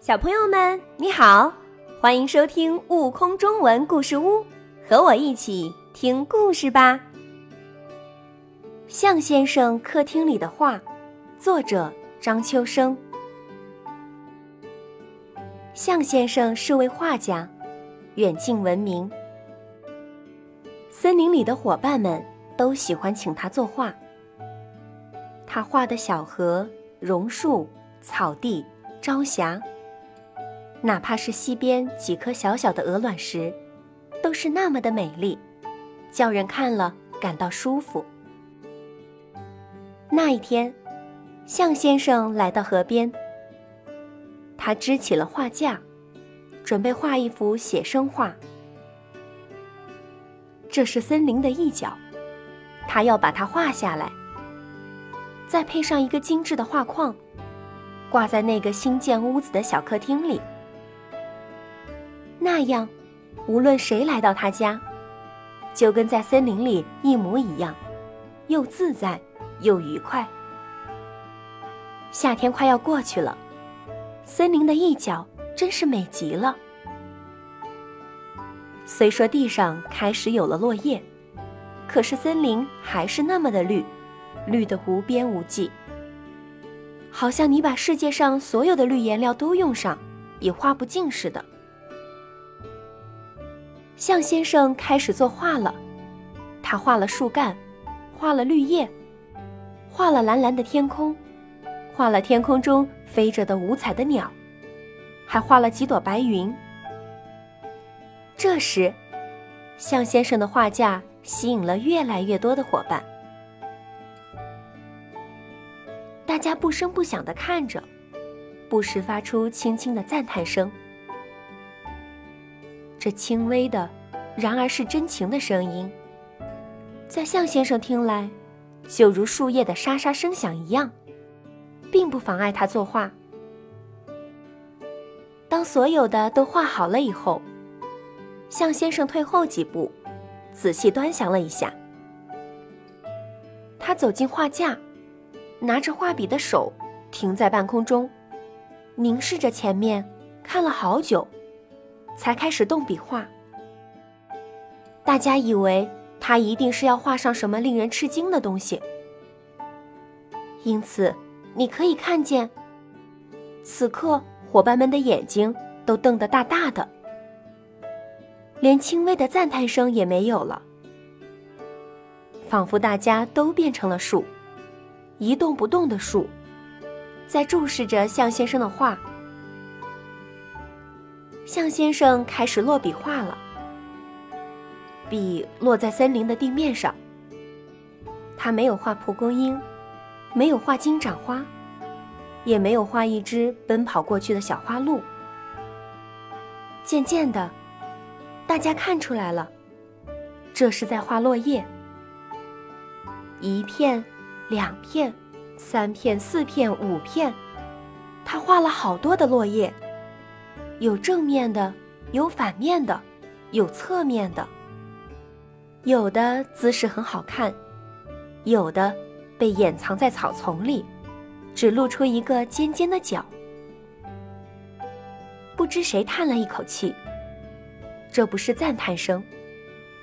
小朋友们，你好，欢迎收听《悟空中文故事屋》，和我一起听故事吧。向先生客厅里的画，作者张秋生。向先生是位画家，远近闻名。森林里的伙伴们都喜欢请他作画。他画的小河、榕树、草地、朝霞。哪怕是溪边几颗小小的鹅卵石，都是那么的美丽，叫人看了感到舒服。那一天，向先生来到河边，他支起了画架，准备画一幅写生画。这是森林的一角，他要把它画下来，再配上一个精致的画框，挂在那个新建屋子的小客厅里。那样，无论谁来到他家，就跟在森林里一模一样，又自在又愉快。夏天快要过去了，森林的一角真是美极了。虽说地上开始有了落叶，可是森林还是那么的绿，绿得无边无际，好像你把世界上所有的绿颜料都用上，也画不尽似的。向先生开始作画了，他画了树干，画了绿叶，画了蓝蓝的天空，画了天空中飞着的五彩的鸟，还画了几朵白云。这时，向先生的画架吸引了越来越多的伙伴，大家不声不响的看着，不时发出轻轻的赞叹声。这轻微的，然而是真情的声音，在向先生听来，就如树叶的沙沙声响一样，并不妨碍他作画。当所有的都画好了以后，向先生退后几步，仔细端详了一下。他走进画架，拿着画笔的手停在半空中，凝视着前面，看了好久。才开始动笔画。大家以为他一定是要画上什么令人吃惊的东西，因此你可以看见，此刻伙伴们的眼睛都瞪得大大的，连轻微的赞叹声也没有了，仿佛大家都变成了树，一动不动的树，在注视着向先生的画。向先生开始落笔画了，笔落在森林的地面上。他没有画蒲公英，没有画金盏花，也没有画一只奔跑过去的小花鹿。渐渐的，大家看出来了，这是在画落叶。一片，两片，三片，四片，五片，他画了好多的落叶。有正面的，有反面的，有侧面的。有的姿势很好看，有的被掩藏在草丛里，只露出一个尖尖的角。不知谁叹了一口气，这不是赞叹声，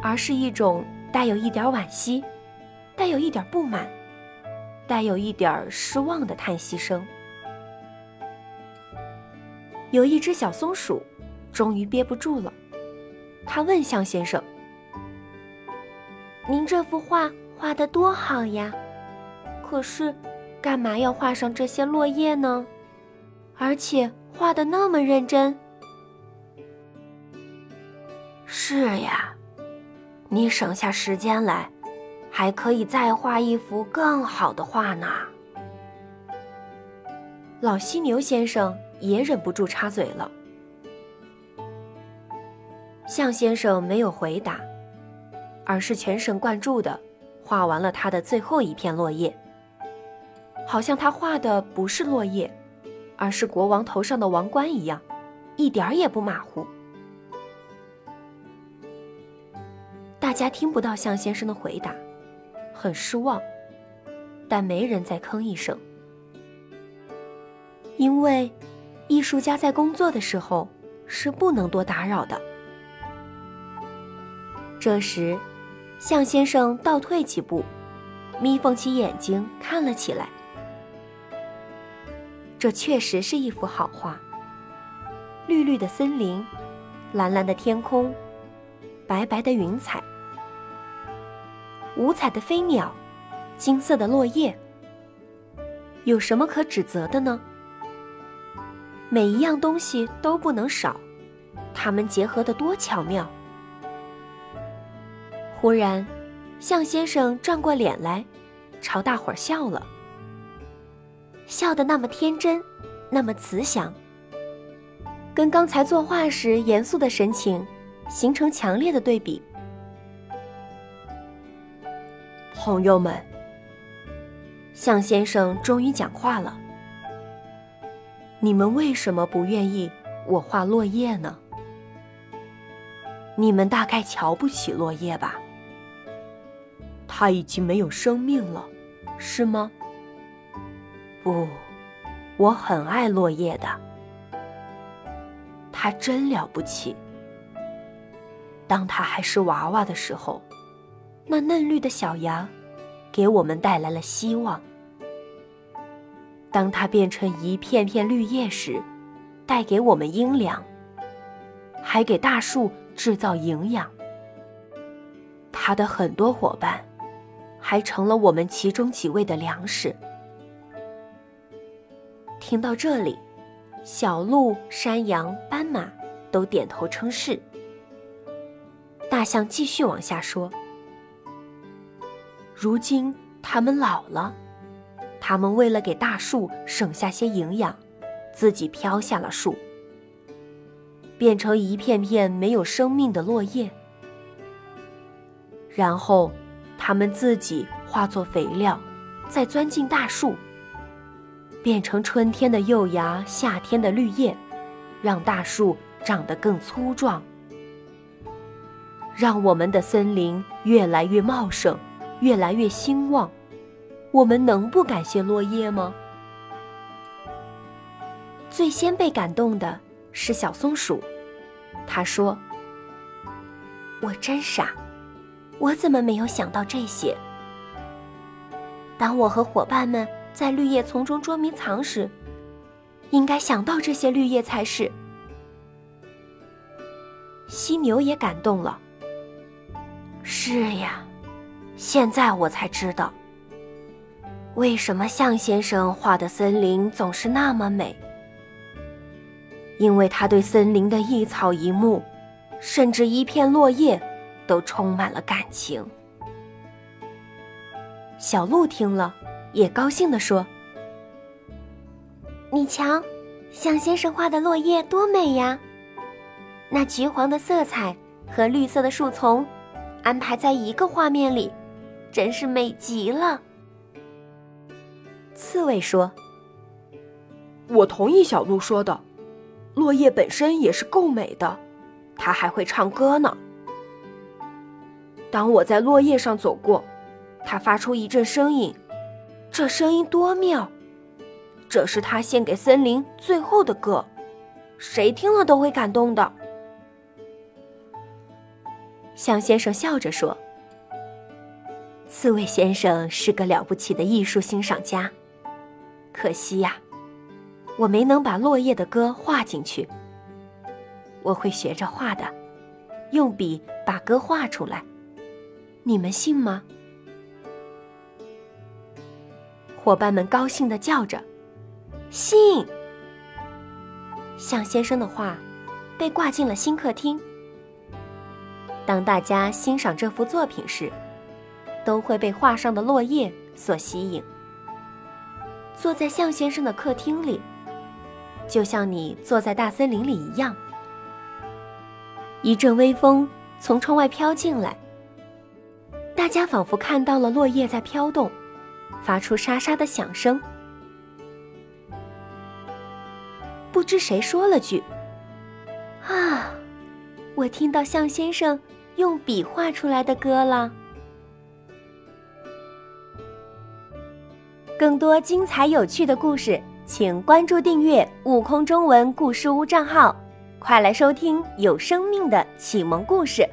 而是一种带有一点惋惜、带有一点不满、带有一点失望的叹息声。有一只小松鼠，终于憋不住了。他问向先生：“您这幅画画的多好呀，可是，干嘛要画上这些落叶呢？而且画的那么认真。”“是呀，你省下时间来，还可以再画一幅更好的画呢。”老犀牛先生。也忍不住插嘴了。向先生没有回答，而是全神贯注的画完了他的最后一片落叶。好像他画的不是落叶，而是国王头上的王冠一样，一点儿也不马虎。大家听不到向先生的回答，很失望，但没人再吭一声，因为。艺术家在工作的时候是不能多打扰的。这时，向先生倒退几步，眯缝起眼睛看了起来。这确实是一幅好画。绿绿的森林，蓝蓝的天空，白白的云彩，五彩的飞鸟，金色的落叶。有什么可指责的呢？每一样东西都不能少，它们结合的多巧妙。忽然，向先生转过脸来，朝大伙儿笑了，笑得那么天真，那么慈祥，跟刚才作画时严肃的神情形成强烈的对比。朋友们。向先生终于讲话了：“你们为什么不愿意我画落叶呢？你们大概瞧不起落叶吧？它已经没有生命了，是吗？不，我很爱落叶的，它真了不起。当它还是娃娃的时候，那嫩绿的小芽，给我们带来了希望。”当它变成一片片绿叶时，带给我们阴凉，还给大树制造营养。它的很多伙伴，还成了我们其中几位的粮食。听到这里，小鹿、山羊、斑马都点头称是。大象继续往下说：“如今它们老了。”他们为了给大树省下些营养，自己飘下了树，变成一片片没有生命的落叶。然后，他们自己化作肥料，再钻进大树，变成春天的幼芽、夏天的绿叶，让大树长得更粗壮，让我们的森林越来越茂盛，越来越兴旺。我们能不感谢落叶吗？最先被感动的是小松鼠，他说：“我真傻，我怎么没有想到这些？当我和伙伴们在绿叶丛中捉迷藏时，应该想到这些绿叶才是。”犀牛也感动了。是呀，现在我才知道。为什么向先生画的森林总是那么美？因为他对森林的一草一木，甚至一片落叶，都充满了感情。小鹿听了，也高兴地说：“你瞧，向先生画的落叶多美呀！那橘黄的色彩和绿色的树丛，安排在一个画面里，真是美极了。”刺猬说：“我同意小鹿说的，落叶本身也是够美的，它还会唱歌呢。当我在落叶上走过，它发出一阵声音，这声音多妙！这是它献给森林最后的歌，谁听了都会感动的。”向先生笑着说：“刺猬先生是个了不起的艺术欣赏家。”可惜呀，我没能把落叶的歌画进去。我会学着画的，用笔把歌画出来。你们信吗？伙伴们高兴的叫着：“信！”向先生的画被挂进了新客厅。当大家欣赏这幅作品时，都会被画上的落叶所吸引。坐在向先生的客厅里，就像你坐在大森林里一样。一阵微风从窗外飘进来，大家仿佛看到了落叶在飘动，发出沙沙的响声。不知谁说了句：“啊，我听到向先生用笔画出来的歌了。”更多精彩有趣的故事，请关注订阅“悟空中文故事屋”账号，快来收听有生命的启蒙故事。